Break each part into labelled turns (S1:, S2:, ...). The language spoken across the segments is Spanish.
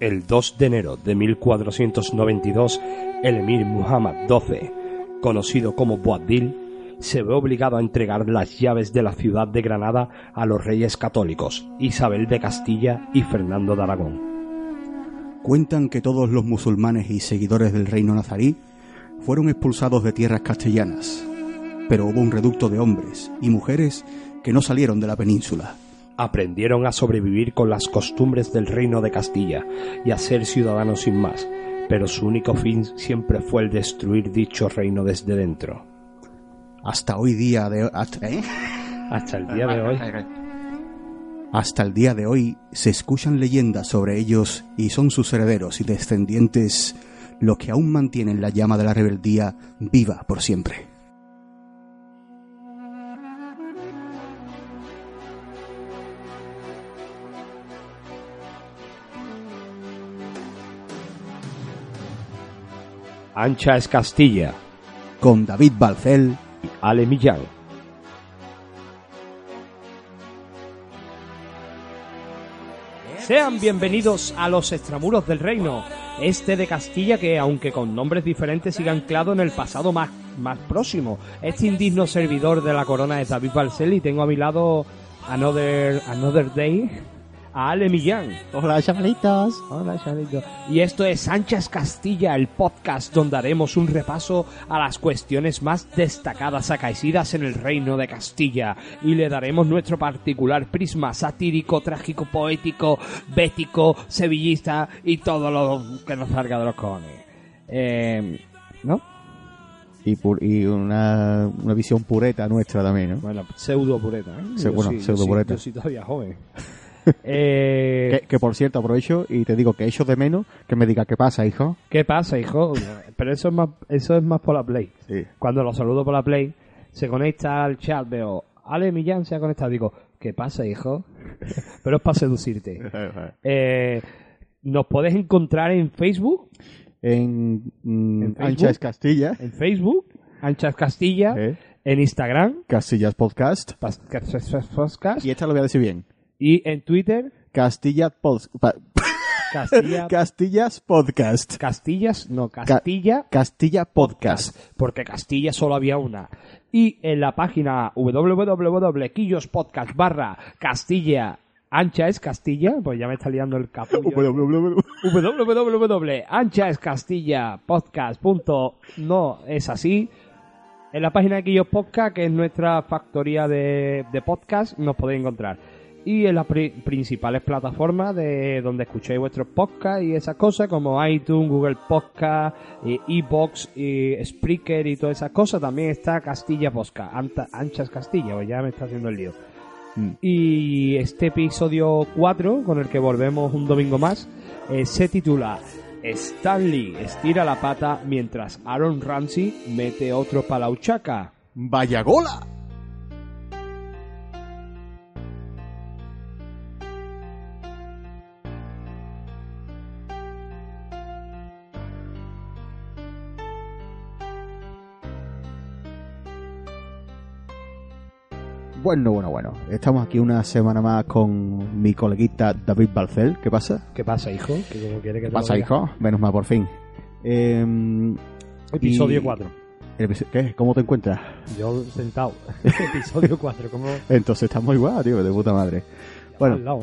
S1: El 2 de enero de 1492, el emir Muhammad XII, conocido como Boabdil, se ve obligado a entregar las llaves de la ciudad de Granada a los reyes católicos, Isabel de Castilla y Fernando de Aragón.
S2: Cuentan que todos los musulmanes y seguidores del reino nazarí fueron expulsados de tierras castellanas, pero hubo un reducto de hombres y mujeres que no salieron de la península.
S1: Aprendieron a sobrevivir con las costumbres del reino de Castilla y a ser ciudadanos sin más, pero su único fin siempre fue el destruir dicho reino desde dentro.
S2: Hasta hoy día de hasta, ¿eh?
S1: Hasta el día de hoy.
S2: hasta el día de hoy se escuchan leyendas sobre ellos y son sus herederos y descendientes los que aún mantienen la llama de la rebeldía viva por siempre.
S1: Ancha es Castilla,
S2: Con David Balcel,
S1: y Ale Millán. Sean bienvenidos a los extramuros del reino, este de Castilla que, aunque con nombres diferentes, sigue anclado en el pasado más, más próximo. Este indigno servidor de la corona es David Balcel y tengo a mi lado Another, Another Day a Ale Millán.
S2: Hola, chavalitos.
S1: Hola, Charito. Y esto es Sánchez Castilla, el podcast donde haremos un repaso a las cuestiones más destacadas acaecidas en el reino de Castilla y le daremos nuestro particular prisma satírico, trágico, poético, bético, sevillista y todo lo que nos salga de los cojones. Eh, ¿No?
S3: y, pu- y una, una visión pureta nuestra también, ¿no?
S1: Bueno, pseudo pureta. ¿eh?
S3: Se-
S1: Yo
S3: bueno,
S1: sí- yo
S3: pseudo
S1: sí-
S3: pureta.
S1: Yo soy todavía joven. Eh,
S3: Que, que, por cierto aprovecho y te digo que echo de menos que me diga qué pasa, hijo.
S1: ¿Qué pasa, hijo? Pero eso es más, eso es más por la Play.
S3: Sí.
S1: Cuando lo saludo por la Play, se conecta al chat, veo, Ale Millán se ha conectado, digo, ¿qué pasa, hijo? Pero es para seducirte. Eh, nos puedes encontrar en Facebook,
S3: En, mm,
S1: ¿En Facebook?
S3: Ancha es Castilla,
S1: en Facebook, Anchas Castilla,
S3: ¿eh?
S1: en Instagram,
S3: Castillas Podcast.
S1: Podcast,
S3: Y esta lo voy a decir bien.
S1: Y en Twitter,
S3: Castilla pa-
S1: Castilla,
S3: Castillas Podcast.
S1: Castillas, no, Castilla,
S3: Castilla Podcast.
S1: porque Castilla solo había una. Y en la página www.quillospodcast barra Castilla Ancha es Castilla, pues ya me está liando el capullo. www.anchaescastillapodcast. No es así. En la página de Quillos Podcast, que es nuestra factoría de, de podcast, nos podéis encontrar. Y en las pri- principales plataformas de donde escuchéis vuestros podcasts y esas cosas, como iTunes, Google Podcast, eh, Ebox, y Spreaker y todas esas cosas, también está Castilla Podcast, Anta- Anchas Castilla, pues ya me está haciendo el lío.
S3: Mm.
S1: Y este episodio 4, con el que volvemos un domingo más, eh, se titula Stanley estira la pata mientras Aaron Ramsey mete otro palauchaca.
S3: ¡Vaya gola! Bueno, bueno, bueno. Estamos aquí una semana más con mi coleguita David Balcel. ¿Qué pasa?
S1: ¿Qué pasa, hijo? ¿Qué, cómo quiere que
S3: ¿Qué
S1: te lo
S3: pasa,
S1: diga?
S3: hijo? Menos mal, por fin. Eh,
S1: Episodio
S3: Y-
S1: 4.
S3: el episo- ¿Qué? ¿Cómo te encuentras?
S1: Yo sentado. Episodio 4, como
S3: Entonces estamos igual, tío, de puta madre. Bueno,
S1: al lado.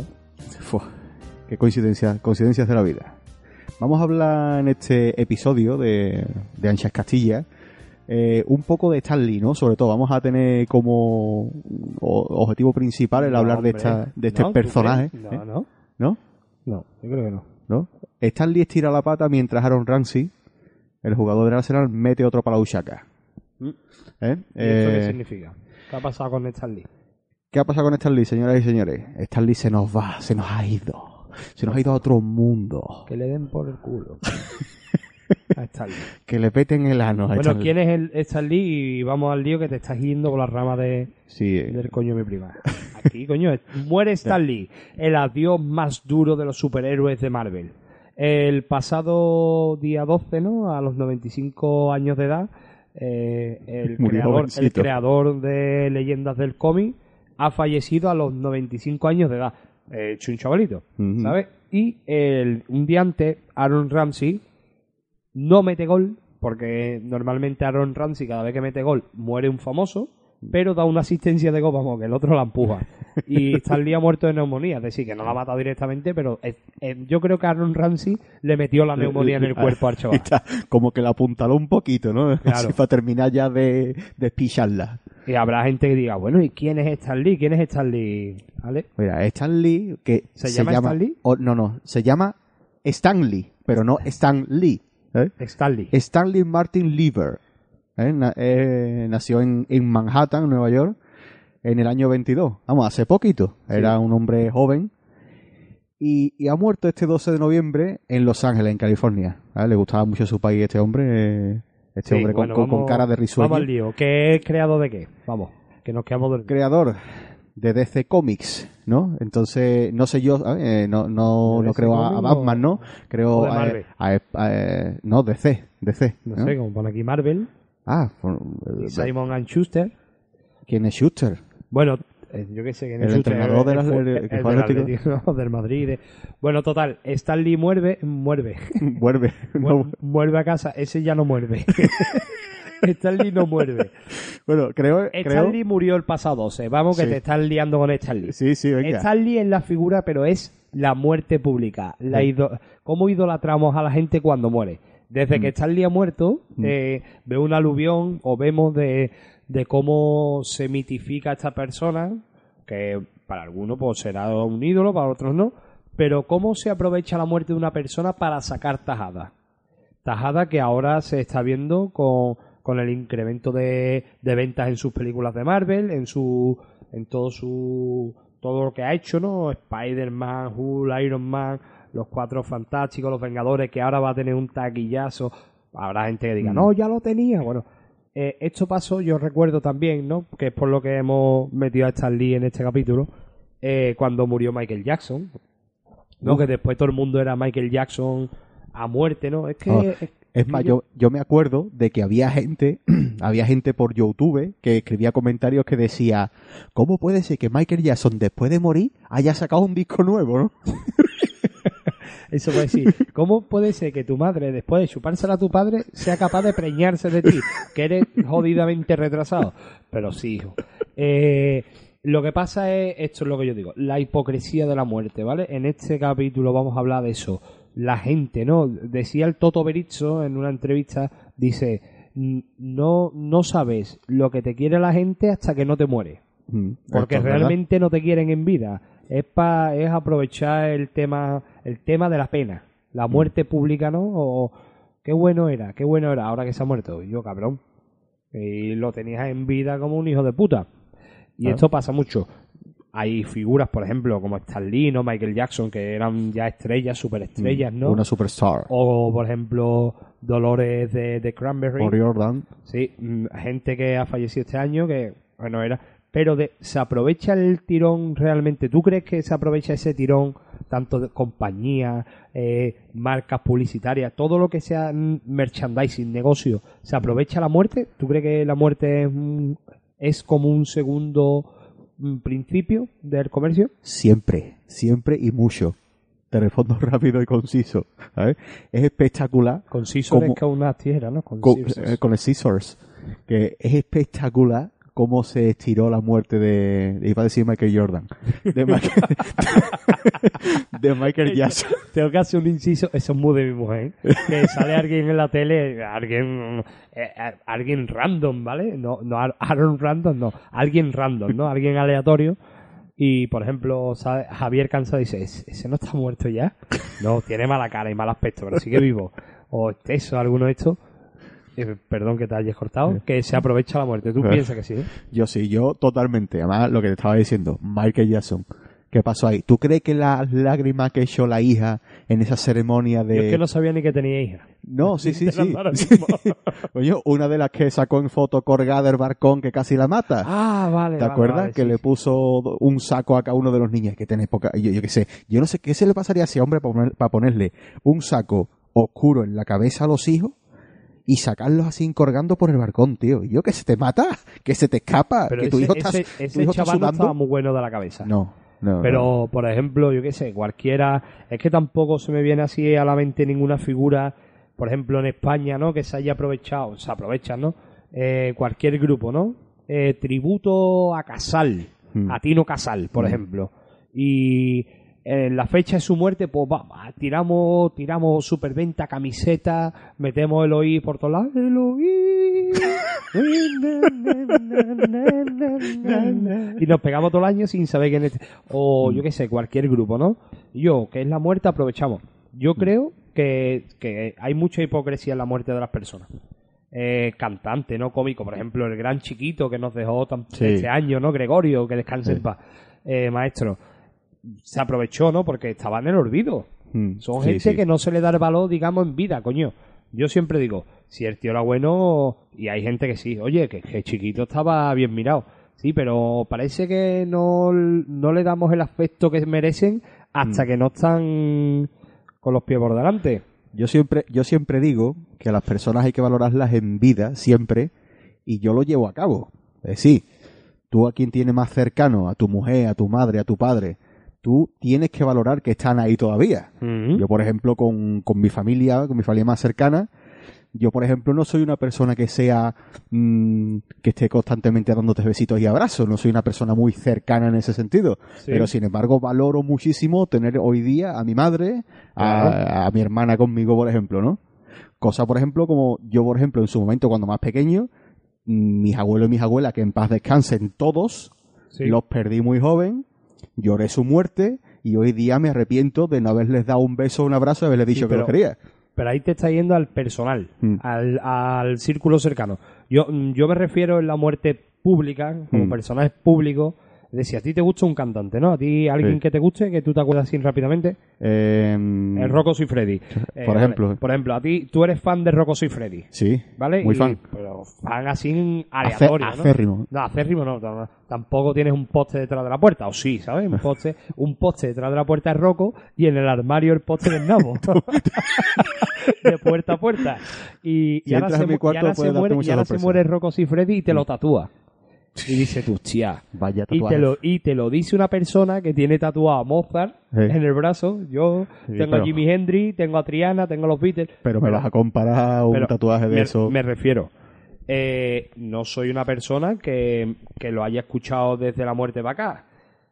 S3: Fua, qué coincidencia, coincidencias de la vida. Vamos a hablar en este episodio de, de Anchas Castilla eh, un poco de Stan Lee, ¿no? Sobre todo, vamos a tener como objetivo principal el
S1: No,
S3: hablar de, esta, de este
S1: ¿No? ¿Tú
S3: personaje. ¿eh?
S1: No, no.
S3: ¿No?
S1: Yo creo que no.
S3: ¿No? Stan Lee estira la pata mientras Aaron Ramsey, el jugador del Arsenal, mete otro para la Ushaka.
S1: Mm.
S3: ¿Eh?
S1: ¿Y esto qué significa? ¿Qué ha pasado con Stan Lee?
S3: ¿Qué ha pasado con Stan Lee, señoras y señores? Stan Lee se nos va, se nos ha ido. Se nos ha ido a otro mundo.
S1: Que le den por el culo. a Stan Lee.
S3: Que le peten el ano a
S1: Bueno,
S3: Stan.
S1: ¿quién es el Stan Lee? Y vamos al lío que te estás yendo por la rama de,
S3: Sí, eh,
S1: del coño de mi prima. Aquí, coño, muere Stan Lee, el adiós más duro de los superhéroes de Marvel. El pasado día 12, ¿no? A los 95 años de edad, eh, el,
S3: Murió
S1: creador, el creador de leyendas del cómic ha fallecido a los 95 años de edad. eh, hecho un chavalito. ¿sabes? Y el, un día antes, Aaron Ramsey no mete gol, porque normalmente Aaron Ramsey cada vez que mete gol muere un famoso, pero da una asistencia de gol, vamos, que el otro la empuja. Y Stanley ha muerto de neumonía, es decir, que no la ha matado directamente, pero es- es- yo creo que Aaron Ramsey le metió la neumonía en el cuerpo al chaval.
S3: Está como que la apuntaló un poquito, ¿no?
S1: Claro.
S3: Así para terminar ya de, de espicharla.
S1: Y habrá gente que diga, bueno, ¿y quién es Stan Lee? ¿Quién es Stan Lee? ¿Vale?
S3: Mira, Stan Lee, que
S1: ¿Se llama Stan Lee?
S3: o- no, no, se llama Stanley, pero no Stan Lee. ¿Eh?
S1: Stan Lee.
S3: Stanley Martin Lever. ¿eh? Na- eh, nació en, en Manhattan, Nueva York, en el año 22. Vamos, hace poquito. Era un hombre joven. Y, y ha muerto este 12 de noviembre en Los Ángeles, en California. ¿vale? Le gustaba mucho su país este hombre. eh, Este
S1: Sí,
S3: hombre con,
S1: bueno,
S3: con- con
S1: vamos-
S3: cara de risueño.
S1: Vamos al lío. ¿Qué es creado de qué? Vamos, que nos quedamos dormidos.
S3: creador de DC Comics, ¿no? Entonces, no sé yo, eh, no, no,
S1: ¿De
S3: no creo a, Batman, ¿no? Creo a- a- a- no, DC, DC.
S1: No
S3: ¿no?
S1: sé, como pone aquí Marvel,
S3: Ah,
S1: y Simon and Schuster.
S3: ¿quién es Schuster?
S1: Bueno, eh, yo qué sé, quién es
S3: El
S1: Schuster,
S3: entrenador de la-
S1: el-
S3: el-
S1: el
S3: el
S1: del no, del Madrid. de- Bueno, total, Stan Lee muerde, muerde,
S3: Vuelve. no-
S1: muerde a casa, ese ya no muerde. Stan Lee no muerde.
S3: bueno, creo, creo.
S1: Stan Lee murió el pasado 12. Vamos que
S3: Sí.
S1: te estás liando con Stan Lee.
S3: Sí, sí, venga.
S1: Stan Lee es la figura, pero es la muerte pública. La ido- ¿Cómo idolatramos a la gente cuando muere? Desde
S3: Mm.
S1: que Stan Lee ha muerto, eh, veo un aluvión o vemos de, de cómo se mitifica a esta persona, que para algunos pues, será un ídolo, para otros no, pero cómo se aprovecha la muerte de una persona para sacar tajada. Tajada que ahora se está viendo con, con el incremento de, de ventas en sus películas de Marvel, en su en todo su todo lo que ha hecho, ¿no? Spider-Man, Hulk, Iron Man, los cuatro fantásticos, los Vengadores, que ahora va a tener un taquillazo. Habrá gente que diga, no, ya lo tenía. Bueno, eh, esto pasó, yo recuerdo también, ¿no? Que es por lo que hemos metido a Stan Lee en este capítulo, eh, cuando murió Michael Jackson. ¿no? Que después todo el mundo era Michael Jackson a muerte, ¿no? Es que...
S3: Oh,
S1: es-
S3: Es más, yo, yo me acuerdo de que había gente, había gente por YouTube que escribía comentarios que decía, ¿cómo puede ser que Michael Jackson después de morir haya sacado un disco nuevo, no?
S1: Eso puede decir, ¿cómo puede ser que tu madre, después de chupársela a tu padre, sea capaz de preñarse de ti? Que eres jodidamente retrasado. Pero sí, hijo. Eh, lo que pasa es, esto es lo que yo digo, la hipocresía de la muerte, ¿vale? En este capítulo vamos a hablar de eso. La gente, ¿no? Decía el Toto Berizzo en una entrevista, dice, "N- no, no sabes lo que te quiere la gente hasta que no te mueres.
S3: Mm,
S1: Porque
S3: verdad.
S1: realmente no te quieren en vida. Es pa, es aprovechar el tema, el tema de la pena. La
S3: Mm.
S1: muerte pública, ¿no? O qué bueno era, qué bueno era ahora que se ha muerto. Yo, cabrón. Y lo tenías en vida como un hijo de puta. Y
S3: Claro.
S1: esto pasa mucho. Hay figuras, por ejemplo, como Stan Lee, ¿no? Michael Jackson, que eran ya estrellas, superestrellas, ¿no?
S3: Una superstar.
S1: O, por ejemplo, Dolores de, de Cranberry.
S3: Por Jordan.
S1: Sí, mm, gente que ha fallecido este año que, bueno, era... Pero de, ¿se aprovecha el tirón realmente? ¿Tú crees que se aprovecha ese tirón tanto de compañías, eh, marcas publicitarias, todo lo que sea mm, merchandising, negocio, ¿se aprovecha la muerte? ¿Tú crees que la muerte es, es como un segundo principio del comercio?
S3: Siempre, siempre y mucho. Te respondo rápido y conciso. ¿sabes? Es espectacular
S1: Con scissors
S3: Como-
S1: es con unas tijeras, ¿no? Con
S3: eh, con el Scissors. Que es espectacular cómo se estiró la muerte de, iba a decir Michael Jordan, de Michael, de Michael Jackson.
S1: Tengo que hacer un inciso, eso es muy de mi mujer. Que sale alguien en la tele, alguien eh, eh, alguien random, ¿vale? No, no Aaron random, no, alguien random, ¿no? Alguien aleatorio. Y por ejemplo, sabe- Javier Cansa dice: "¿Ese ese no está muerto ya? No, tiene mala cara y mal aspecto, pero sigue vivo. O eso, alguno de estos. Eh, perdón que te hayas cortado, que se aprovecha la muerte. ¿Tú piensas que sí? eh?
S3: Yo sí, yo totalmente. Además, lo que te estaba diciendo, Michael Jackson. ¿Qué pasó ahí? ¿Tú crees que las lágrimas que echó la hija en esa ceremonia de...
S1: Yo es que no sabía ni que tenía hija.
S3: No, sí, sí, sí. Oye, una de las que sacó en foto colgada del barcón que casi la mata.
S1: Ah, vale.
S3: ¿Te
S1: vale,
S3: acuerdas?
S1: vale,
S3: que
S1: sí,
S3: le puso un saco a cada uno de los niños. Que tenés poca. Yo, yo qué sé. Yo no sé qué se le pasaría a ese hombre para, poner- para ponerle un saco oscuro en la cabeza a los hijos y sacarlos así encorgando por el barcón, tío. Y yo que se te mata, que se te escapa,
S1: Pero
S3: que tu
S1: ese,
S3: hijo está,
S1: ese-
S3: tu
S1: ese
S3: hijo está
S1: chaval no estaba muy bueno de la cabeza.
S3: No. No,
S1: Pero, por ejemplo, yo qué sé, cualquiera. Es que tampoco se me viene así a la mente ninguna figura, por ejemplo, en España, ¿no? Que se haya aprovechado, se aprovechan, ¿no? Eh, cualquier grupo, ¿no? Eh, tributo a Casal,
S3: Mm.
S1: a Tino Casal, por
S3: Mm.
S1: ejemplo. Y en la fecha de su muerte, pues va, va, tiramos, tiramos superventa, camiseta, metemos el oí por todos lados. El oí. y nos pegamos todo el año sin saber quién es. O yo qué sé, cualquier grupo, ¿no? Yo, que es la muerte, aprovechamos. Yo creo que, que hay mucha hipocresía en la muerte de las personas. Eh, cantante, ¿no? Cómico, por ejemplo, el gran chiquito que nos dejó tan-
S3: Sí.
S1: este año, ¿no? Gregorio, que descanse
S3: Sí.
S1: en paz. Eh, maestro, se aprovechó, ¿no? Porque estaba en el olvido.
S3: Mm,
S1: Son
S3: sí,
S1: gente
S3: sí.
S1: que no se le da el valor, digamos, en vida, coño. Yo siempre digo, si el tío era bueno, y hay gente que sí, oye, que, que chiquito estaba bien mirado. Sí, pero parece que no, no le damos el afecto que merecen hasta
S3: Mm.
S1: que no están con los pies por delante.
S3: Yo siempre, yo siempre digo que a las personas hay que valorarlas en vida, siempre, y yo lo llevo a cabo. Es decir, tú a quien tienes más cercano, a tu mujer, a tu madre, a tu padre, tú tienes que valorar que están ahí todavía. Yo, por ejemplo, con, con mi familia, con mi familia más cercana, yo, por ejemplo, no soy una persona que sea, mm, que esté constantemente dándote besitos y abrazos, no soy una persona muy cercana en ese sentido.
S1: Sí.
S3: Pero, sin embargo, valoro muchísimo tener hoy día a mi madre, a, mi hermana conmigo, por ejemplo, ¿no? Cosa, por ejemplo, como yo, por ejemplo, en su momento, cuando más pequeño, mm, mis abuelos y mis abuelas, que en paz descansen todos,
S1: Sí.
S3: los perdí muy joven, lloré su muerte y hoy día me arrepiento de no haberles dado un beso o un abrazo y haberles dicho que
S1: pero-
S3: los quería.
S1: Pero ahí te está yendo al personal,
S3: Mm.
S1: al, al círculo cercano. Yo, mm, yo me refiero en la muerte pública, como
S3: Mm.
S1: personaje público. Es decir, a ti te gusta un cantante, ¿no? A ti alguien
S3: Sí.
S1: que te guste, que tú te acuerdas así rápidamente.
S3: Eh,
S1: El Rocco Soy Freddy. Eh,
S3: Por ejemplo.
S1: vale. Por ejemplo, a ti, tú eres fan de Rocco Soy Freddy,
S3: Sí,
S1: ¿vale?
S3: muy
S1: Y-
S3: fan.
S1: Pero fan así aleatorio, ¿no?
S3: acérrimo.
S1: No, acérrimo no, no, Tampoco tienes un poste detrás de la puerta, o sí, ¿sabes? Un poste, un poste detrás de la puerta es Rocco y en el armario el poste del nabo. de puerta a puerta. Y, y
S3: Si
S1: ahora, se, y ahora se muere, y ahora se muere Rocco y Freddy y te lo tatúa. Y dice tú, hostia.
S3: Vaya
S1: Y te, lo, y te lo dice una persona que tiene tatuado a Mozart
S3: Sí.
S1: en el brazo. Yo
S3: Sí,
S1: tengo
S3: pero-
S1: a Jimi Hendrix, tengo a Triana, tengo a los Beatles.
S3: Pero me vas a comparar a un tatuaje de
S1: me,
S3: eso.
S1: Me refiero. eh, no soy una persona que, que lo haya escuchado desde la muerte para acá.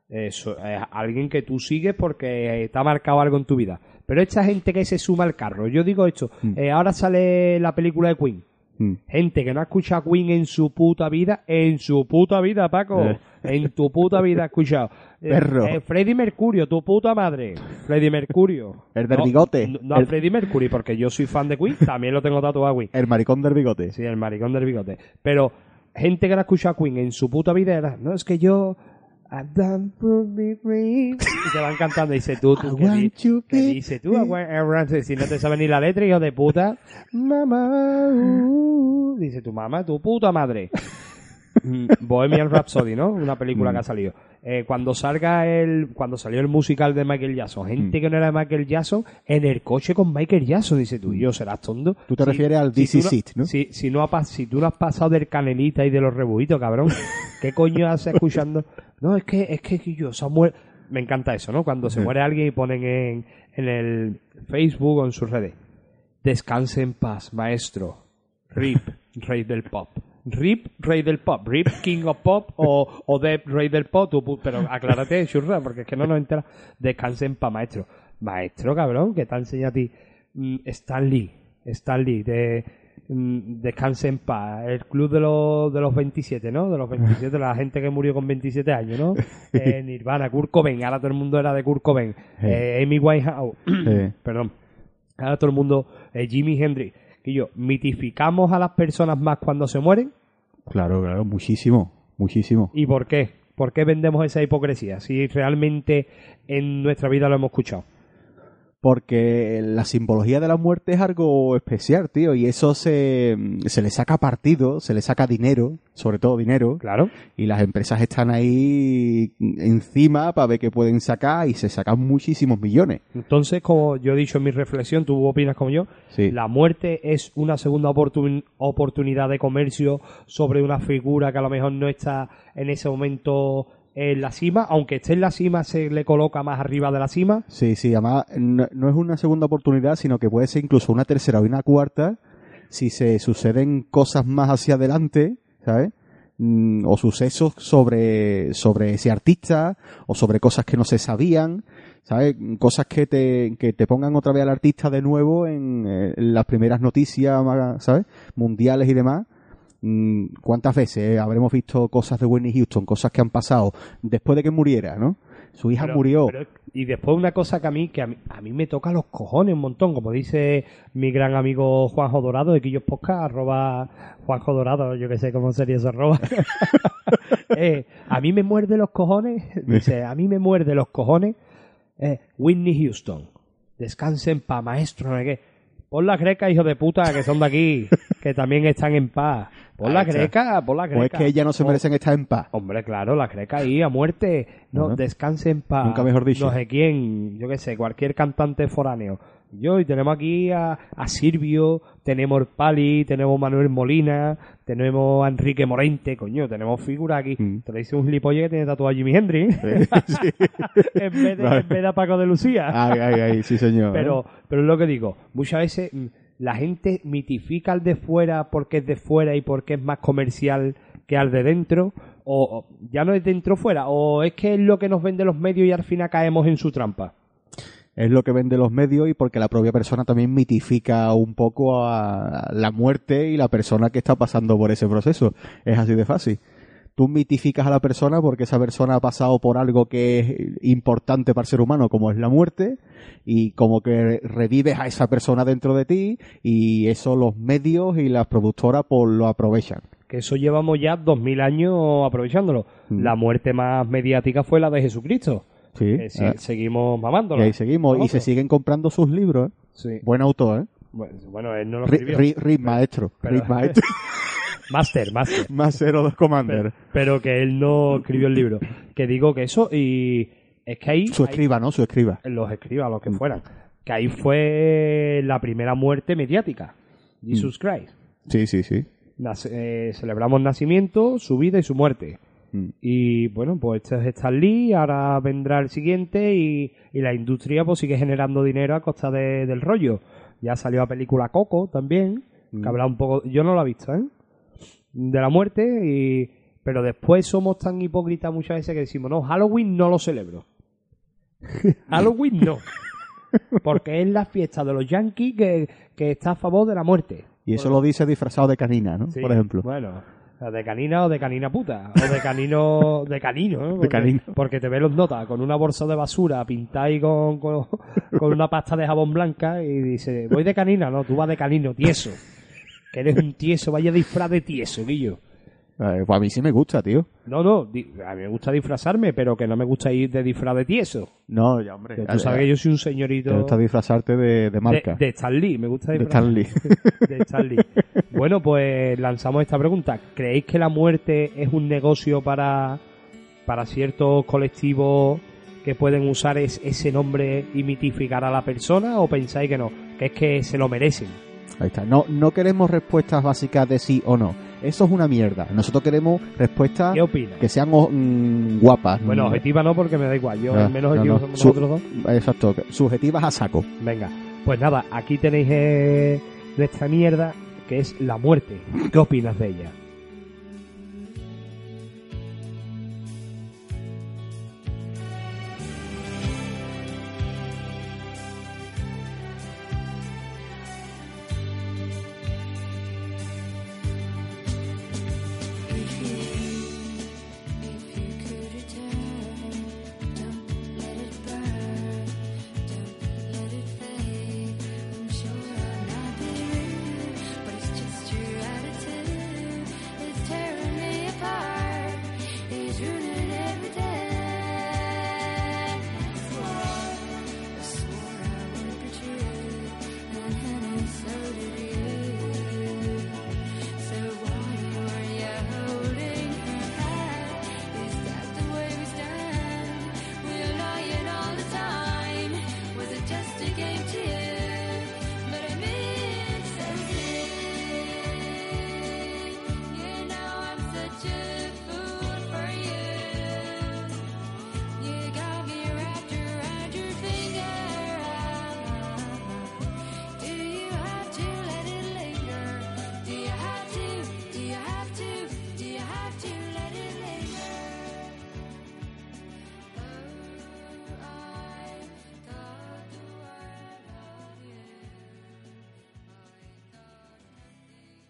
S1: Es alguien que tú sigues porque te ha marcado algo en tu vida. Pero esta gente que se suma al carro, yo digo esto,
S3: Mm.
S1: eh, ahora sale la película de Queen.
S3: Mm.
S1: Gente que no ha escuchado a Queen en su puta vida, en su puta vida, Paco.
S3: Eh.
S1: En tu puta vida ha escuchado. Eh,
S3: Perro.
S1: eh, Freddie Mercurio, tu puta madre. Freddie Mercurio.
S3: El del
S1: No,
S3: bigote.
S1: No, no a Freddie Mercury, porque yo soy fan de Queen, también lo tengo tatuado a Queen.
S3: El maricón del bigote.
S1: Sí, el maricón del bigote. Pero gente que no ha escuchado a Queen en su puta vida era, no, es que yo... I've done for me dream". Y te van cantando dice tú, tú,
S3: I
S1: ¿qué, di- dice tú? Si no te sabes ni la letra, hijo de puta. Mamá, uh", dice tu mamá, tu puta madre. Mm, Bohemian Rhapsody, ¿no? Una película
S3: Mm.
S1: que ha salido. Eh, cuando salga el, cuando salió el musical de Michael Jackson, gente que no era de Michael Jackson, en el coche con Michael Jackson, dice tú, y yo serás tonto.
S3: Tú te refieres al
S1: si
S3: DC Seat, ¿no?
S1: Si, si, no ha si tú no has pasado del canelita y de los rebujitos, cabrón, ¿qué coño haces escuchando? No, es que, es que yo, Samuel, me encanta eso, ¿no? Cuando se muere alguien y ponen en, en el Facebook o en sus redes, descanse en paz, maestro, RIP, rey del pop. RIP, rey del pop. RIP, king of pop o, o Deb, rey del pop. tú pero aclárate, churra, porque es que no nos entera. Descanse en paz, maestro. Maestro, cabrón, que te enseña a ti mm, Stan Lee. Stan Lee, de mm, Descanse en paz. El club de los, de los 27, ¿no? De los 27, la gente que murió con 27 años, ¿no? Eh, Nirvana, Kurt Cobain. Ahora todo el mundo era de Kurt Cobain. Eh, Amy Winehouse. Perdón. Ahora todo el mundo, eh, Jimi Hendrix. Que yo, mitificamos a las personas más cuando se mueren.
S3: Claro, claro, muchísimo, muchísimo.
S1: ¿Y por qué? ¿Por qué vendemos esa hipocresía? Si realmente en nuestra vida lo hemos escuchado.
S3: Porque la simbología de la muerte es algo especial, tío, y eso se, se le saca partido, se le saca dinero, sobre todo dinero,
S1: Claro.
S3: y las empresas están ahí encima para ver qué pueden sacar y se sacan muchísimos millones.
S1: Entonces, como yo he dicho en mi reflexión, tú opinas como yo,
S3: Sí.
S1: la muerte es una segunda oportun- oportunidad de comercio sobre una figura que a lo mejor no está en ese momento en la cima, aunque esté en la cima, se le coloca más arriba de la cima.
S3: Sí, sí, además no, es una segunda oportunidad, sino que puede ser incluso una tercera o una cuarta si se suceden cosas más hacia adelante, ¿sabes? Mm, o sucesos sobre, sobre ese artista o sobre cosas que no se sabían, ¿sabes? Cosas que te, que te pongan otra vez al artista de nuevo en, eh, en las primeras noticias, ¿sabes? Mundiales y demás. Mm, ¿Cuántas veces habremos visto cosas de Whitney Houston, cosas que han pasado después de que muriera, ¿no? Su hija
S1: Pero-
S3: murió.
S1: pero- y después una cosa que a mí, que a mí, a mí me toca los cojones un montón, como dice mi gran amigo Juanjo Dorado de Quillos Podcast, arroba Juanjo Dorado, yo que sé cómo sería ese arroba. Eh, a mí me muerde los cojones, dice, a mí me muerde los cojones eh, Whitney Houston. Descansen pa, maestro, no sé qué. Pon la greca, hijo de puta, que son de aquí, que también están en paz. Pon la
S3: está.
S1: greca, pon la greca.
S3: Pues es que ellas no se
S1: Oh,
S3: merecen estar en paz.
S1: Hombre, claro, la greca ahí a muerte. No,
S3: Ajá.
S1: descanse en paz.
S3: Nunca mejor dicho.
S1: No sé quién, yo qué sé, cualquier cantante foráneo. Yo, y tenemos aquí a, a Silvio, tenemos Pali, tenemos Manuel Molina, tenemos a Enrique Morente, coño, tenemos figuras aquí.
S3: Mm.
S1: Te lo dice un gilipollas que tiene tatuado a Jimi Hendrix. en, vez de,
S3: Vale.
S1: en vez de a Paco de Lucía.
S3: Ay, ay, ay, sí señor.
S1: Pero, pero es lo que digo, muchas veces mm, la gente mitifica al de fuera porque es de fuera y porque es más comercial que al de dentro, o, ya no es dentro fuera, o es que es lo que nos vende los medios y al final caemos en su trampa.
S3: es lo que vende los medios y porque la propia persona también mitifica un poco a la muerte y la persona que está pasando por ese proceso. Es así de fácil. Tú mitificas a la persona porque esa persona ha pasado por algo que es importante para el ser humano, como es la muerte, y como que revives a esa persona dentro de ti, y eso los medios y las productoras pues lo aprovechan.
S1: Que eso llevamos ya dos mil años aprovechándolo.
S3: Mm.
S1: La muerte más mediática fue la de Jesucristo.
S3: Sí.
S1: Que sí,
S3: Ah,
S1: seguimos
S3: y
S1: mamándola.
S3: ahí seguimos, y se siguen comprando sus libros, ¿eh?
S1: Sí.
S3: Buen autor, ¿eh?
S1: Bueno, él no lo
S3: Ri-
S1: escribió.
S3: ri- Rick maestro.
S1: pero-
S3: Rick maestro.
S1: Master, master.
S3: Más cero dos Commander.
S1: pero, pero que él no escribió el libro. Que digo que eso, y es que ahí,
S3: Su
S1: ahí-
S3: escriba, ¿no? Su escriba.
S1: los escriba, los que fueran, que ahí fue la primera muerte mediática. Jesus Christ.
S3: Sí, sí, sí.
S1: Nace- eh, celebramos nacimiento, su vida y su muerte.
S3: Mm.
S1: Y bueno, pues este es Stan Lee, ahora vendrá el siguiente y, y la industria pues sigue generando dinero a costa de- del rollo. Ya salió la película Coco también,
S3: Mm.
S1: que habla un poco, yo no la he visto, ¿eh? De la muerte y... Pero después somos tan hipócritas muchas veces que decimos, no, Halloween no lo celebro. Halloween no. Porque es la fiesta de los yankees que, que está a favor de la muerte.
S3: Y eso lo dice disfrazado de canina, ¿no?
S1: Sí,
S3: Por ejemplo.
S1: Bueno, de canina o de canina puta. O de canino. de canino. Porque,
S3: canino.
S1: Porque te ve los notas con una bolsa de basura pintada ahí con, con, con una pasta de jabón blanca y dice: Voy de canina, no, tú vas de canino, tieso. Que eres un tieso, vaya disfraz de tieso, Guillo.
S3: Eh, pues a mí sí me gusta, tío.
S1: No, no, a mí me gusta disfrazarme, pero que no me gusta ir de disfraz de tieso.
S3: No, ya, hombre.
S1: Que tú sabes que yo soy un señorito.
S3: Te gusta disfrazarte de, de
S1: de,
S3: marca.
S1: de Stan Lee, me gusta
S3: De
S1: disfrazar.
S3: Stan Lee.
S1: de Stan Lee. Bueno, pues lanzamos esta pregunta. ¿Creéis que la muerte es un negocio para, para ciertos colectivos que pueden usar es- ese nombre y mitificar a la persona? ¿O pensáis que no? Que es que se lo merecen.
S3: Ahí está. No, no queremos respuestas básicas de sí o no. Eso es una mierda. Nosotros queremos respuestas que sean mm, guapas.
S1: Bueno,
S3: Mm,
S1: objetiva no, porque me da igual. Yo,
S3: Ah,
S1: al menos
S3: no,
S1: objetivo
S3: no.
S1: somos
S3: Su-
S1: nosotros dos.
S3: Exacto. Subjetivas a saco.
S1: Venga, pues nada, aquí tenéis eh, nuestra mierda, que es la muerte. ¿Qué opinas de ella?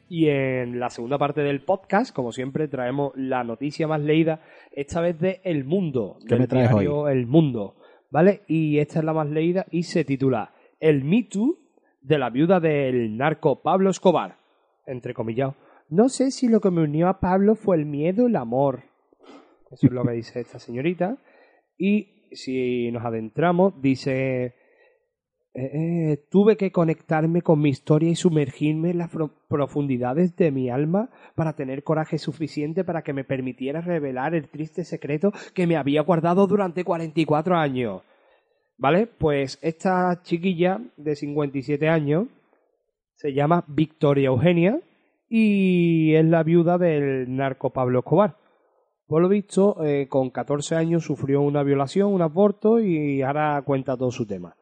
S1: Y en la segunda parte del podcast, como siempre, traemos la noticia más leída, esta vez de El Mundo,
S3: ¿Qué
S1: del
S3: me traes
S1: diario El Mundo, ¿vale? Y esta es la más leída y se titula El Me Too de la viuda del narco Pablo Escobar, entre comillas. No sé si lo que me unió a Pablo fue el miedo o el amor. Eso es lo que dice esta señorita. Y si nos adentramos, dice... eh, eh, tuve que conectarme con mi historia y sumergirme en las profundidades de mi alma para tener coraje suficiente para que me permitiera revelar el triste secreto que me había guardado durante 44 años. ¿Vale? Pues esta chiquilla de 57 años se llama Victoria Eugenia y es la viuda del narco Pablo Escobar. Por lo visto, eh, con 14 años sufrió una violación, un aborto y ahora cuenta todo su tema.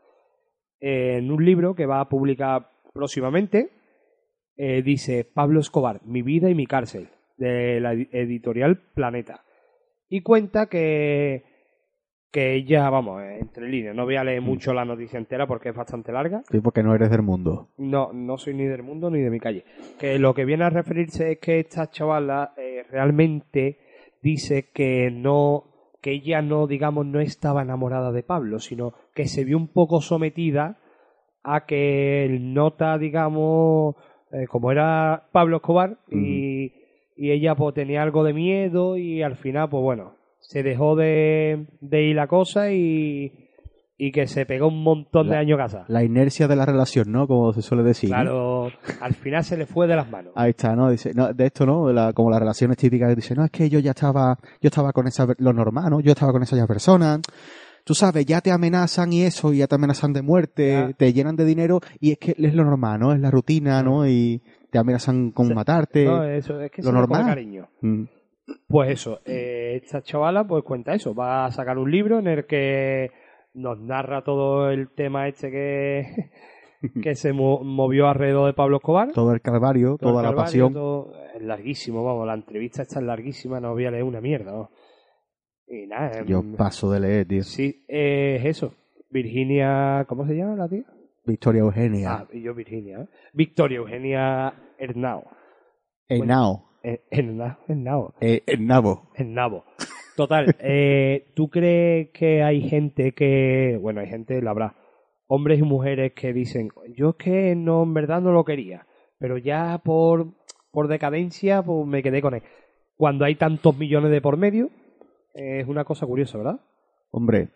S1: En un libro que va a publicar próximamente, eh, dice Pablo Escobar, mi vida y mi cárcel, de la edi- editorial Planeta. Y cuenta que, que ella, vamos, eh, entre líneas, no voy a leer mucho la noticia entera porque es bastante larga.
S3: Sí, porque no eres del mundo.
S1: No, no soy ni del mundo ni de mi calle. Que lo que viene a referirse es que esta chavala eh, realmente dice que no, que ella no, digamos, no estaba enamorada de Pablo, sino que se vio un poco sometida a que el nota, digamos, eh, como era Pablo Escobar y, y ella pues tenía algo de miedo y al final, pues bueno, se dejó de, de ir la cosa y, y que se pegó un montón de años casa.
S3: La inercia de la relación, ¿no? Como se suele decir.
S1: Claro, al final se le fue de las manos.
S3: Ahí está, ¿no? Dice, no, de esto, ¿no? De la- como las relaciones típicas que dice, no, es que yo ya estaba, yo estaba con esa, lo normal, ¿no? Yo estaba con esa persona. Tú sabes, ya te amenazan y eso, y ya te amenazan de muerte,
S1: Ya.
S3: te llenan de dinero, y es que es lo normal, ¿no? Es la rutina, ¿no? Y te amenazan con matarte.
S1: No, eso, es que
S3: lo normal.
S1: cariño.
S3: Mm.
S1: Pues eso, eh, esta chavala pues cuenta eso, va a sacar un libro en el que nos narra todo el tema este que, que se mo- movió alrededor de Pablo Escobar.
S3: Todo el calvario,
S1: Todo el
S3: toda la pasión.
S1: todo- es larguísimo, vamos, la entrevista está larguísima, no voy a leer una mierda. ¿no? Y nada,
S3: Yo
S1: em,
S3: paso de leer, tío.
S1: sí, eh, es eso. Virginia, ¿cómo se llama la tía?
S3: Victoria Eugenia.
S1: Ah, y yo Virginia. ¿eh? Victoria Eugenia Hernao.
S3: Henao.
S1: Eh, Hernao, Hernao.
S3: Eh, Hernabo.
S1: En Nabo. Total, eh, ¿tú crees que hay gente que, bueno, hay gente, la habrá, hombres y mujeres que dicen, yo es que no, en verdad no lo quería, pero ya por, por decadencia, pues me quedé con él. Cuando hay tantos millones de por medio, es una cosa curiosa, ¿verdad?
S3: Hombre,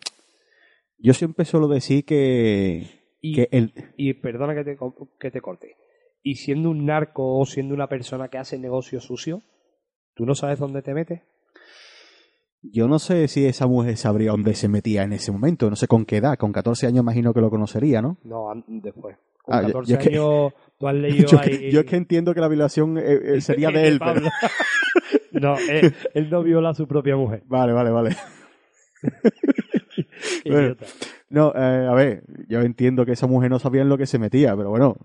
S3: yo siempre suelo decir que,
S1: Y,
S3: que el,
S1: y perdona que te, que te corte, y siendo un narco o siendo una persona que hace negocios sucios, ¿tú no sabes dónde te metes?
S3: Yo no sé si esa mujer sabría dónde se metía en ese momento, no sé con qué edad, con 14 años imagino que lo conocería, ¿no?
S1: No, después. Con
S3: Ah, yo-
S1: 14
S3: yo es que-
S1: años, tú has leído
S3: Yo,
S1: ahí...
S3: yo es que entiendo que la violación eh, eh, sería de él, pero...
S1: No, él, él no viola a su propia mujer.
S3: Vale, vale, vale. Bueno. No, eh, a ver, yo entiendo que esa mujer no sabía en lo que se metía, pero bueno,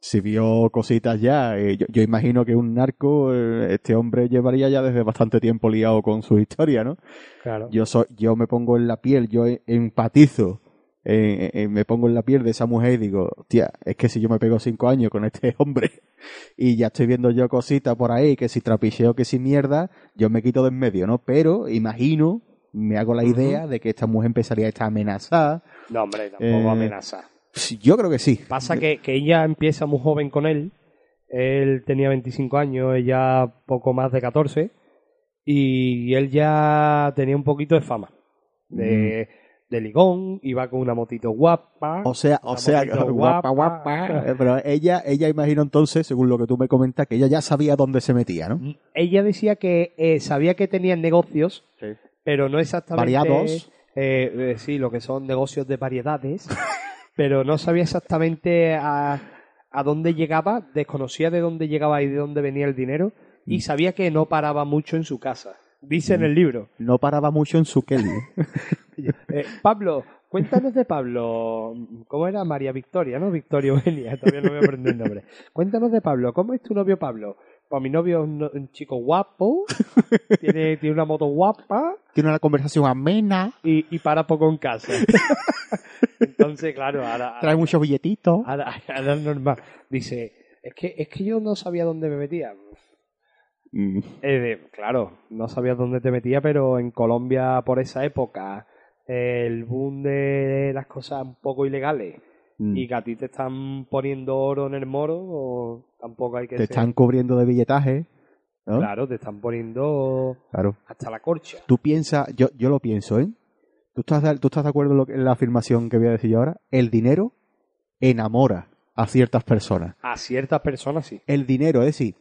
S3: si vio cositas ya, eh, yo, yo imagino que un narco, eh, este hombre llevaría ya desde bastante tiempo liado con su historia, ¿no?
S1: Claro.
S3: Yo, soy, yo me pongo en la piel, yo e- empatizo, eh, eh, me pongo en la piel de esa mujer y digo, tía, es que si yo me pego cinco años con este hombre y ya estoy viendo yo cositas por ahí, que si trapicheo, que si mierda, yo me quito de en medio, ¿no? Pero imagino, me hago la idea de que esta mujer empezaría a estar amenazada.
S1: No, hombre, tampoco
S3: Eh,
S1: amenaza.
S3: Yo creo que sí.
S1: Pasa que, que ella empieza muy joven con él. Él tenía 25 años, ella poco más de 14. Y él ya tenía un poquito de fama. De, de ligón, iba con una motito guapa.
S3: O sea, o sea, guapa, guapa. Eh, Pero ella, ella imagino entonces, según lo que tú me comentas, que ella ya sabía dónde se metía, ¿no?
S1: Ella decía que eh, sabía que tenían negocios,
S3: Sí.
S1: pero no exactamente.
S3: Variados.
S1: eh, eh, sí, lo que son negocios de variedades, pero no sabía exactamente a, a dónde llegaba, desconocía de dónde llegaba y de dónde venía el dinero,
S3: Mm.
S1: y sabía que no paraba mucho en su casa. Dice en el libro.
S3: No paraba mucho en su Kelly.
S1: Eh, Pablo, cuéntanos de Pablo. ¿Cómo era María Victoria, no? Victoria Eugenia, todavía no me aprendí el nombre. Cuéntanos de Pablo. ¿Cómo es tu novio Pablo? Pues mi novio es un, chico guapo, tiene, tiene una moto guapa
S3: Tiene una conversación amena,
S1: y, y para poco en casa. Entonces, claro, ahora,
S3: trae muchos billetitos.
S1: ahora- ahora es normal. Dice, Es que, es que yo no sabía dónde me metía.
S3: Mm,
S1: Eh, claro, no sabía dónde te metía, pero en Colombia por esa época, el boom de las cosas un poco ilegales
S3: mm.
S1: y que a ti te están poniendo oro en el moro, o tampoco hay que
S3: Te
S1: ser-
S3: están cubriendo de billetaje, ¿no?
S1: Claro, te están poniendo
S3: Claro.
S1: hasta la corcha.
S3: Tú piensas, yo, yo lo pienso, ¿eh? ¿Tú estás, de, ¿Tú estás de acuerdo en, lo que- en la afirmación que voy a decir yo ahora? El dinero enamora a ciertas personas.
S1: A ciertas personas sí.
S3: El dinero, es decir,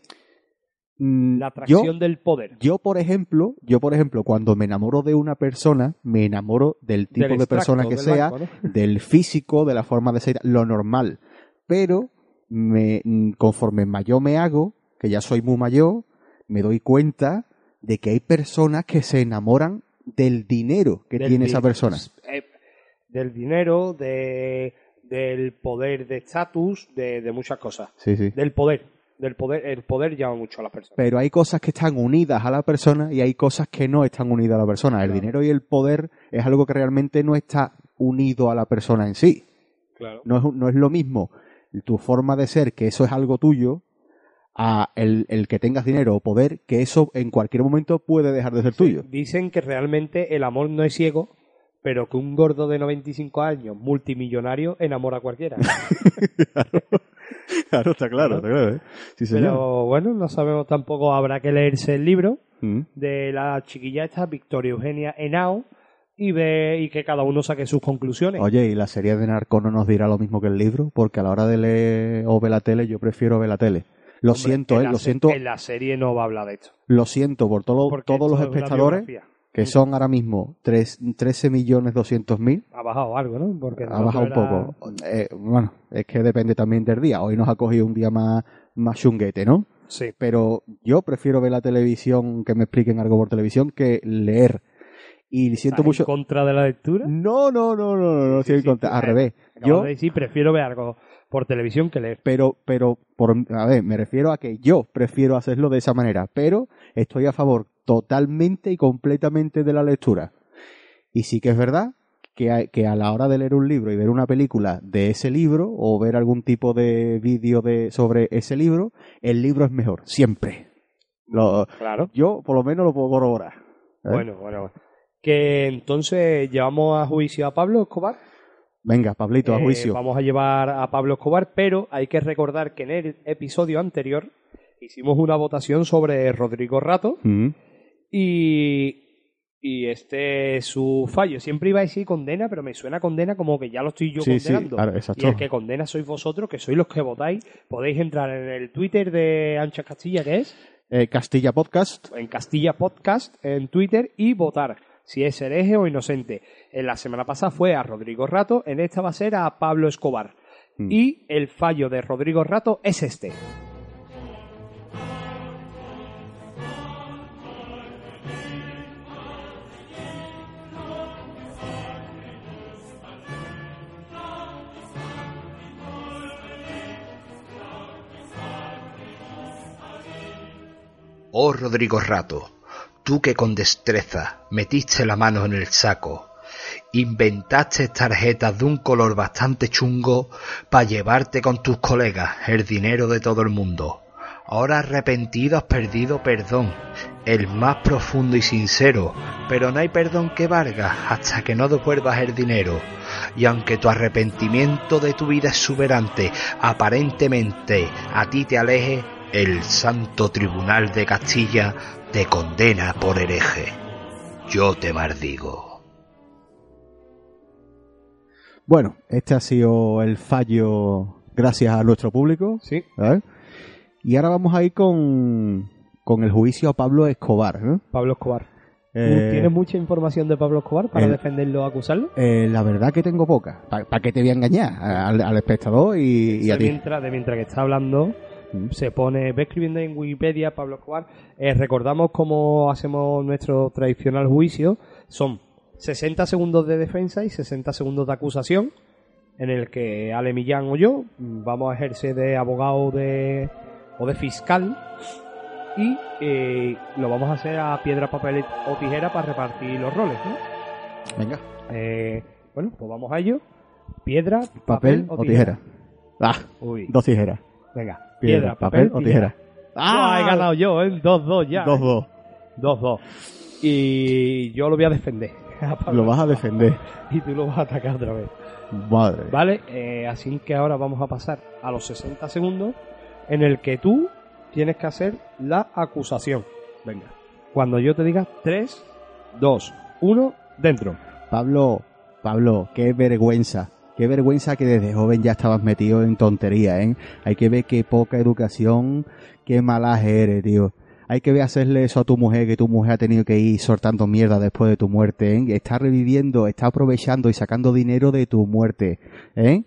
S3: mm,
S1: La
S3: yo,
S1: atracción del poder.
S3: yo, por ejemplo, yo, por ejemplo, cuando me enamoro de una persona, me enamoro del tipo
S1: del
S3: de persona que
S1: del
S3: sea,
S1: banco, ¿no?
S3: del físico, de la forma de ser, lo normal. Pero me, mm, conforme mayor me hago, que ya soy muy mayor, me doy cuenta de que hay personas que se enamoran del dinero que
S1: Del
S3: tiene esa persona.
S1: eh, del dinero, de, del poder de estatus, de, de muchas cosas.
S3: Sí, sí.
S1: Del poder. Del poder. El poder llama mucho a las personas.
S3: Pero hay cosas que están unidas a la persona y hay cosas que no están unidas a la persona. El dinero y el poder es algo que realmente no está unido a la persona en sí.
S1: Claro.
S3: No es, no es lo mismo tu forma de ser, que eso es algo tuyo, a el, el que tengas dinero o poder, que eso en cualquier momento puede dejar de ser tuyo.
S1: Dicen que realmente el amor no es ciego, pero que un gordo de 95 años, multimillonario, enamora a cualquiera.
S3: claro, está claro, está claro. ¿eh? Sí, señor.
S1: pero bueno, no sabemos tampoco, habrá que leerse el libro
S3: Mm.
S1: de la chiquilla esta, Victoria Eugenia Henao, y, ve, y que cada uno saque sus conclusiones.
S3: Oye, ¿y la serie de Narco no nos dirá lo mismo que el libro? Porque a la hora de leer o ver la tele, yo prefiero ver la tele. Lo
S1: Hombre,
S3: siento,
S1: en
S3: ¿eh?
S1: la
S3: Lo siento,
S1: En la serie no va a hablar de esto.
S3: lo siento por todo- todos los
S1: es
S3: espectadores. Que son ahora mismo tres- 13 millones 200 mil.
S1: Ha bajado algo, ¿no? Porque
S3: Ha bajado un poco. Eh, bueno, es que depende también del día. Hoy nos ha cogido un día más, más chunguete, ¿no?
S1: Sí.
S3: Pero yo prefiero ver la televisión, que me expliquen algo por televisión, que leer. Y siento
S1: ¿Estás
S3: mucho...
S1: en contra de la lectura?
S3: No, no, no, no, no, no, estoy en
S1: sí,
S3: contra.
S1: tú-
S3: Al
S1: eh,
S3: revés. Yo,
S1: de decir, prefiero ver algo por televisión que leer.
S3: pero, pero, por, a ver, me refiero a que yo prefiero hacerlo de esa manera, pero estoy a favor totalmente y completamente de la lectura. Y sí que es verdad que, hay- que a la hora de leer un libro y ver una película de ese libro o ver algún tipo de vídeo de, sobre ese libro, el libro es mejor, siempre. Lo-
S1: Claro.
S3: yo por lo menos lo puedo corroborar. ¿eh?
S1: Bueno, bueno. Que entonces llevamos a juicio a Pablo Escobar.
S3: Venga, Pablito, a
S1: Eh,
S3: juicio.
S1: vamos a llevar a Pablo Escobar, pero hay que recordar que en el episodio anterior hicimos una votación sobre Rodrigo Rato
S3: Mm.
S1: Y, y este es su fallo. Siempre iba a decir condena, pero me suena condena como que ya lo estoy yo
S3: Sí, sí,
S1: condenando.
S3: claro, exacto.
S1: Y el que condena sois vosotros, que sois los que votáis. Podéis entrar en el Twitter de Ancha Castilla, que es
S3: Eh, Castilla Podcast.
S1: en Castilla Podcast en Twitter y votar si es hereje o inocente. En la semana pasada fue a Rodrigo Rato, en esta va a ser a Pablo Escobar.
S3: Mm.
S1: Y el fallo de Rodrigo Rato es este.
S4: Oh Rodrigo Rato, tú que con destreza metiste la mano en el saco, inventaste tarjetas de un color bastante chungo para llevarte con tus colegas el dinero de todo el mundo. Ahora arrepentido has perdido perdón, el más profundo y sincero, pero no hay perdón que valga hasta que no devuelvas el dinero. Y aunque tu arrepentimiento de tu vida exuberante aparentemente a ti te aleje, el Santo Tribunal de Castilla te condena por hereje. Yo te maldigo.
S3: Bueno, este ha sido el fallo gracias a nuestro público.
S1: Sí.
S3: ¿vale? Y ahora vamos a ir con, con el juicio a Pablo Escobar. ¿no?
S1: Pablo Escobar. ¿Tú
S3: Eh,
S1: ¿Tienes mucha información de Pablo Escobar para
S3: el-
S1: defenderlo o acusarlo?
S3: eh, la verdad que tengo poca. ¿Para qué te voy a engañar? Al, al espectador y, y a
S1: de,
S3: ti.
S1: mientras, de mientras que está hablando,
S3: Mm.
S1: se pone, ve escribiendo en Wikipedia Pablo Escobar. Eh, recordamos cómo hacemos nuestro tradicional juicio. Son 60 segundos de defensa y 60 segundos de acusación, en el que Ale Millán o yo vamos a ejercer de abogado de, o de fiscal y eh, lo vamos a hacer a piedra, papel o tijera para repartir los roles. ¿no?
S3: Venga,
S1: Eh, bueno, pues vamos a ello. Piedra,
S3: papel o tijera. Ah,
S1: Uy,
S3: dos tijeras.
S1: venga. Piedra, papel,
S3: o tijera.
S1: ¡Ah! He ganado yo, ¿eh? 2-2 ya.
S3: 2-2.
S1: 2-2. Y yo lo voy a defender.
S3: Lo vas a defender.
S1: Y tú lo vas a atacar otra vez.
S3: Madre.
S1: ¿Vale? Eh, así que ahora vamos a pasar a los 60 segundos en el que tú tienes que hacer la acusación. Venga. Cuando yo te diga 3, 2, 1, dentro.
S3: Pablo, Pablo, qué vergüenza. Qué vergüenza que desde joven ya estabas metido en tontería, ¿eh? Hay que ver qué poca educación, qué malaje eres, tío. Hay que ver hacerle eso a tu mujer, que tu mujer ha tenido que ir soltando mierda después de tu muerte, ¿eh? Está reviviendo, está aprovechando y sacando dinero de tu muerte, ¿eh?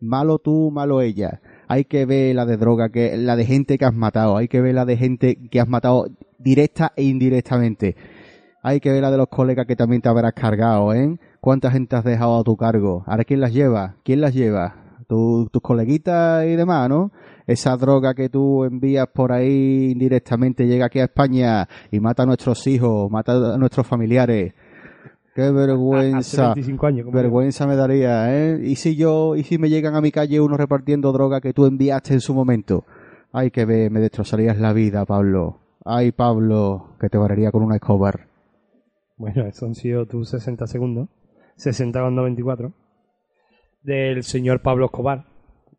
S3: Malo tú, malo ella. Hay que ver la de droga, que la de gente que has matado. Hay que ver la de gente que has matado directa e indirectamente. Hay que ver la de los colegas que también te habrás cargado, ¿eh? ¿Cuánta gente has dejado a tu cargo? ¿Ahora quién las lleva? ¿Quién las lleva? Tu- tus coleguitas y demás, ¿no? Esa droga que tú envías por ahí indirectamente llega aquí a España y mata a nuestros hijos, mata a nuestros familiares. ¡Qué
S1: Hace
S3: vergüenza!
S1: 25 años.
S3: Vergüenza me daría, ¿eh? ¿Y si yo, y si me llegan a mi calle unos repartiendo droga que tú enviaste en su momento? Ay, que ve, me destrozarías la vida, Pablo. Ay, Pablo, que te barrería con una escobar.
S1: Bueno, eso han sido tus 60 segundos. 60 con 94. Del señor Pablo Escobar.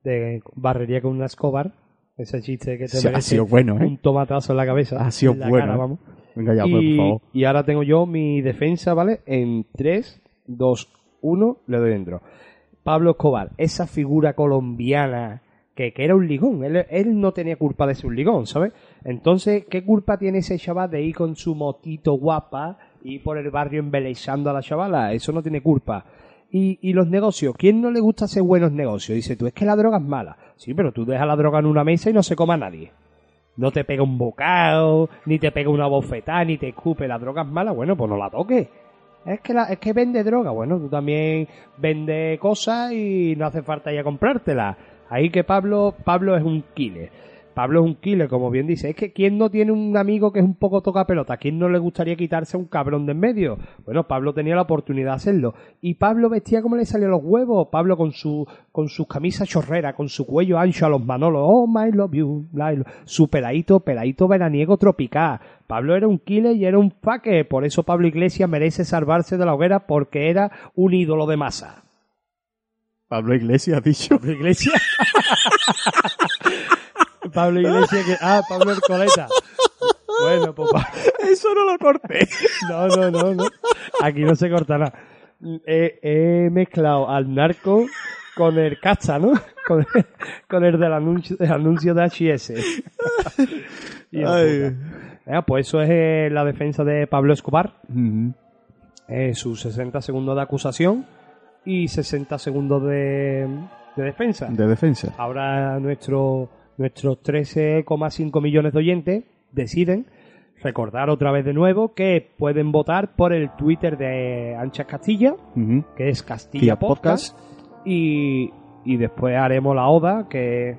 S1: De barrería con una Escobar. Ese chiste que te
S3: Sí, ha
S1: merece
S3: sido bueno, ¿eh?
S1: un tomatazo en la cabeza.
S3: Ha sido bueno,
S1: cara,
S3: ¿eh?
S1: vamos.
S3: Venga ya, pues, por
S1: y,
S3: favor.
S1: y ahora tengo yo mi defensa, ¿vale? En 3, 2, 1, le doy dentro. Pablo Escobar, esa figura colombiana que, que era un ligón. Él, él no tenía culpa de ser un ligón, ¿sabes? Entonces, ¿qué culpa tiene ese chaval de ir con su motito guapa y por el barrio embelezando a la chavala? Eso no tiene culpa. Y, y los negocios, ¿quién no le gusta hacer buenos negocios? Dice, tú es que la droga es mala. Sí, pero tú dejas la droga en una mesa y no se coma nadie no te pega un bocado, ni te pega una bofetada, ni te escupe. La droga es mala, bueno, pues no la toques. Es que, la, es que vende droga, bueno, tú también vende cosas y no hace falta ya comprártela. Ahí que Pablo, Pablo es un killer. Pablo es un killer, como bien dice. Es que ¿quién no tiene un amigo que es un poco toca pelota? ¿Quién no le gustaría quitarse a un cabrón de en medio? Bueno, Pablo tenía la oportunidad de hacerlo. Y Pablo vestía como le salían los huevos. Pablo con su, con sus camisas chorreras, con su cuello ancho a los manolos. Oh, my love you. my love- Su peladito, peladito veraniego tropical. Pablo era un killer y era un faque. Por eso Pablo Iglesias merece salvarse de la hoguera porque era un ídolo de masa.
S3: Pablo Iglesias dicho.
S1: Pablo Iglesias. Pablo Iglesias que. Ah, Pablo Ercoleta. Bueno, pues.
S3: Eso no lo corté.
S1: No, no, no, no. Aquí no se corta nada. He, he mezclado al narco con el cacha, ¿no? Con, con el del anuncio, del anuncio de HS. Y el
S3: Ay.
S1: Venga, pues eso es eh, la defensa de Pablo Escobar. Eh, sus 60 segundos de acusación y 60 segundos de, de defensa.
S3: De defensa.
S1: Ahora nuestro, nuestros 13,5 millones de oyentes deciden recordar otra vez de nuevo que pueden votar por el Twitter de Anchas Castilla, que es Castilla
S3: Castilla
S1: Podcast, y, y después haremos la ODA, que,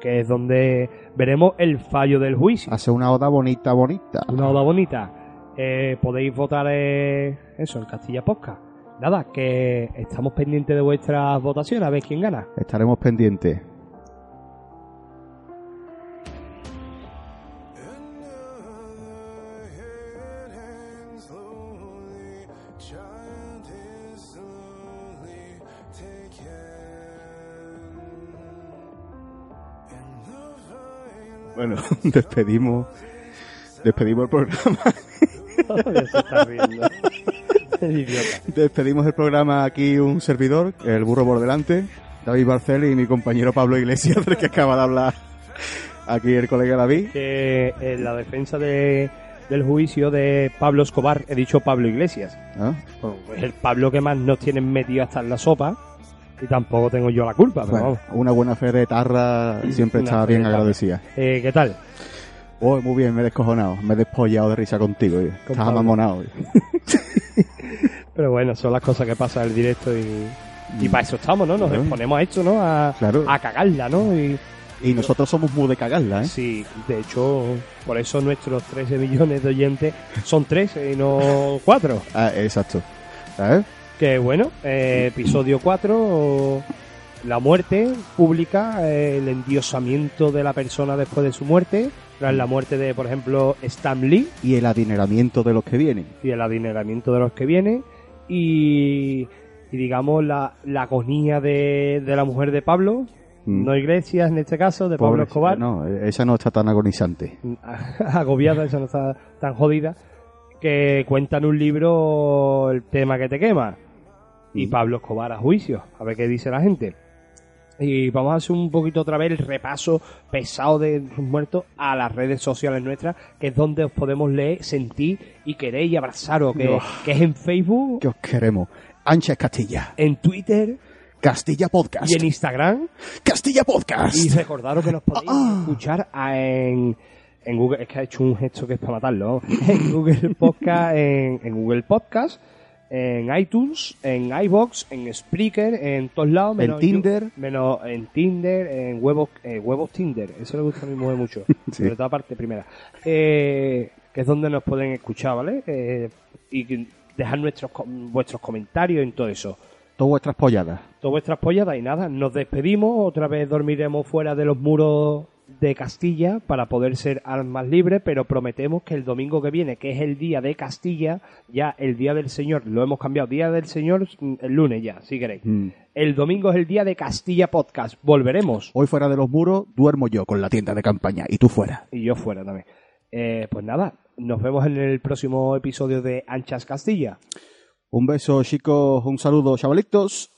S1: que es donde veremos el fallo del juicio.
S3: Hace una oda bonita, bonita.
S1: Una oda bonita. Eh, podéis votar eh, eso en Castilla Podcast. Nada, que estamos pendientes de vuestras votaciones, a ver quién gana.
S3: Estaremos pendientes. Bueno, despedimos. Despedimos el programa. Despedimos el programa aquí un servidor, el burro por delante, David Barcel y mi compañero Pablo Iglesias, del que acaba de hablar aquí el colega David.
S1: que en la defensa de, del juicio de Pablo Escobar, he dicho Pablo Iglesias.
S3: ¿Ah?
S1: Bueno, pues el Pablo que más nos tienen metido hasta en la sopa. Y tampoco tengo yo la culpa, pero
S3: Bueno, una buena fe de tarra siempre está bien agradecida.
S1: Eh, ¿Qué tal?
S3: Oh, muy bien, me he descojonado, me he despollado de risa contigo. oye. Estás amamonado.
S1: Pero bueno, son las cosas que pasan en el directo y, y para eso estamos, ¿no? Nos exponemos a esto, ¿no? A,
S3: Claro.
S1: a cagarla, ¿no? Y
S3: Y nosotros somos muy de cagarla, ¿eh?
S1: sí, de hecho, por eso nuestros 13 millones de oyentes son 13 y no 4.
S3: Ah, exacto. ¿Sabes?
S1: Que bueno, eh, episodio 4 la muerte pública, eh, el endiosamiento de la persona después de su muerte, tras la muerte de, por ejemplo, Stan Lee
S3: Y el adineramiento de los que vienen.
S1: y el adineramiento de los que vienen y, y digamos la, la agonía de, de la mujer de Pablo,
S3: Mm.
S1: no Iglesias en este caso, de Pablo Escobar,
S3: No, esa no está tan agonizante.
S1: agobiada, esa no está tan jodida, que cuenta en un libro el tema que te quema. Y. Pablo Escobar a juicio, a ver qué dice la gente. Y vamos a hacer un poquito otra vez el repaso pesado de los muertos a las redes sociales nuestras, que es donde os podemos leer, sentir y querer y abrazaros, que,
S3: Oh.
S1: que es en Facebook,
S3: Que os queremos. Ancha Castilla.
S1: en Twitter
S3: Castilla Podcast.
S1: y en Instagram.
S3: Castilla Podcast.
S1: Y recordaros que nos podéis
S3: Ah.
S1: escuchar en, en Google. Es que ha hecho un gesto que es para matarlo. En Google Podcast, en, en Google Podcast, en iTunes, en iBox, en Spreaker, en todos lados. menos
S3: Tinder.
S1: yo- menos en Tinder, en huevos, eh, huevos Tinder. Eso le gusta a mi mujer mucho.
S3: Sí.
S1: Sobre todo aparte primera. Eh, que es donde nos pueden escuchar, ¿vale? Eh, y dejar nuestros, vuestros comentarios en todo eso
S3: Todas vuestras polladas.
S1: todas vuestras polladas y nada, nos despedimos, otra vez dormiremos fuera de los muros de Castilla para poder ser almas libres, pero prometemos que el domingo que viene, que es el día de Castilla, ya el día del Señor, lo hemos cambiado, día del Señor mm, el lunes ya, si queréis.
S3: Mm.
S1: El domingo es el día de Castilla Podcast, volveremos.
S3: Hoy fuera de los muros duermo yo con la tienda de campaña y tú fuera.
S1: Y yo fuera también. Eh, pues nada, nos vemos en el próximo episodio de Anchas Castilla.
S3: Un beso chicos, un saludo chavalitos.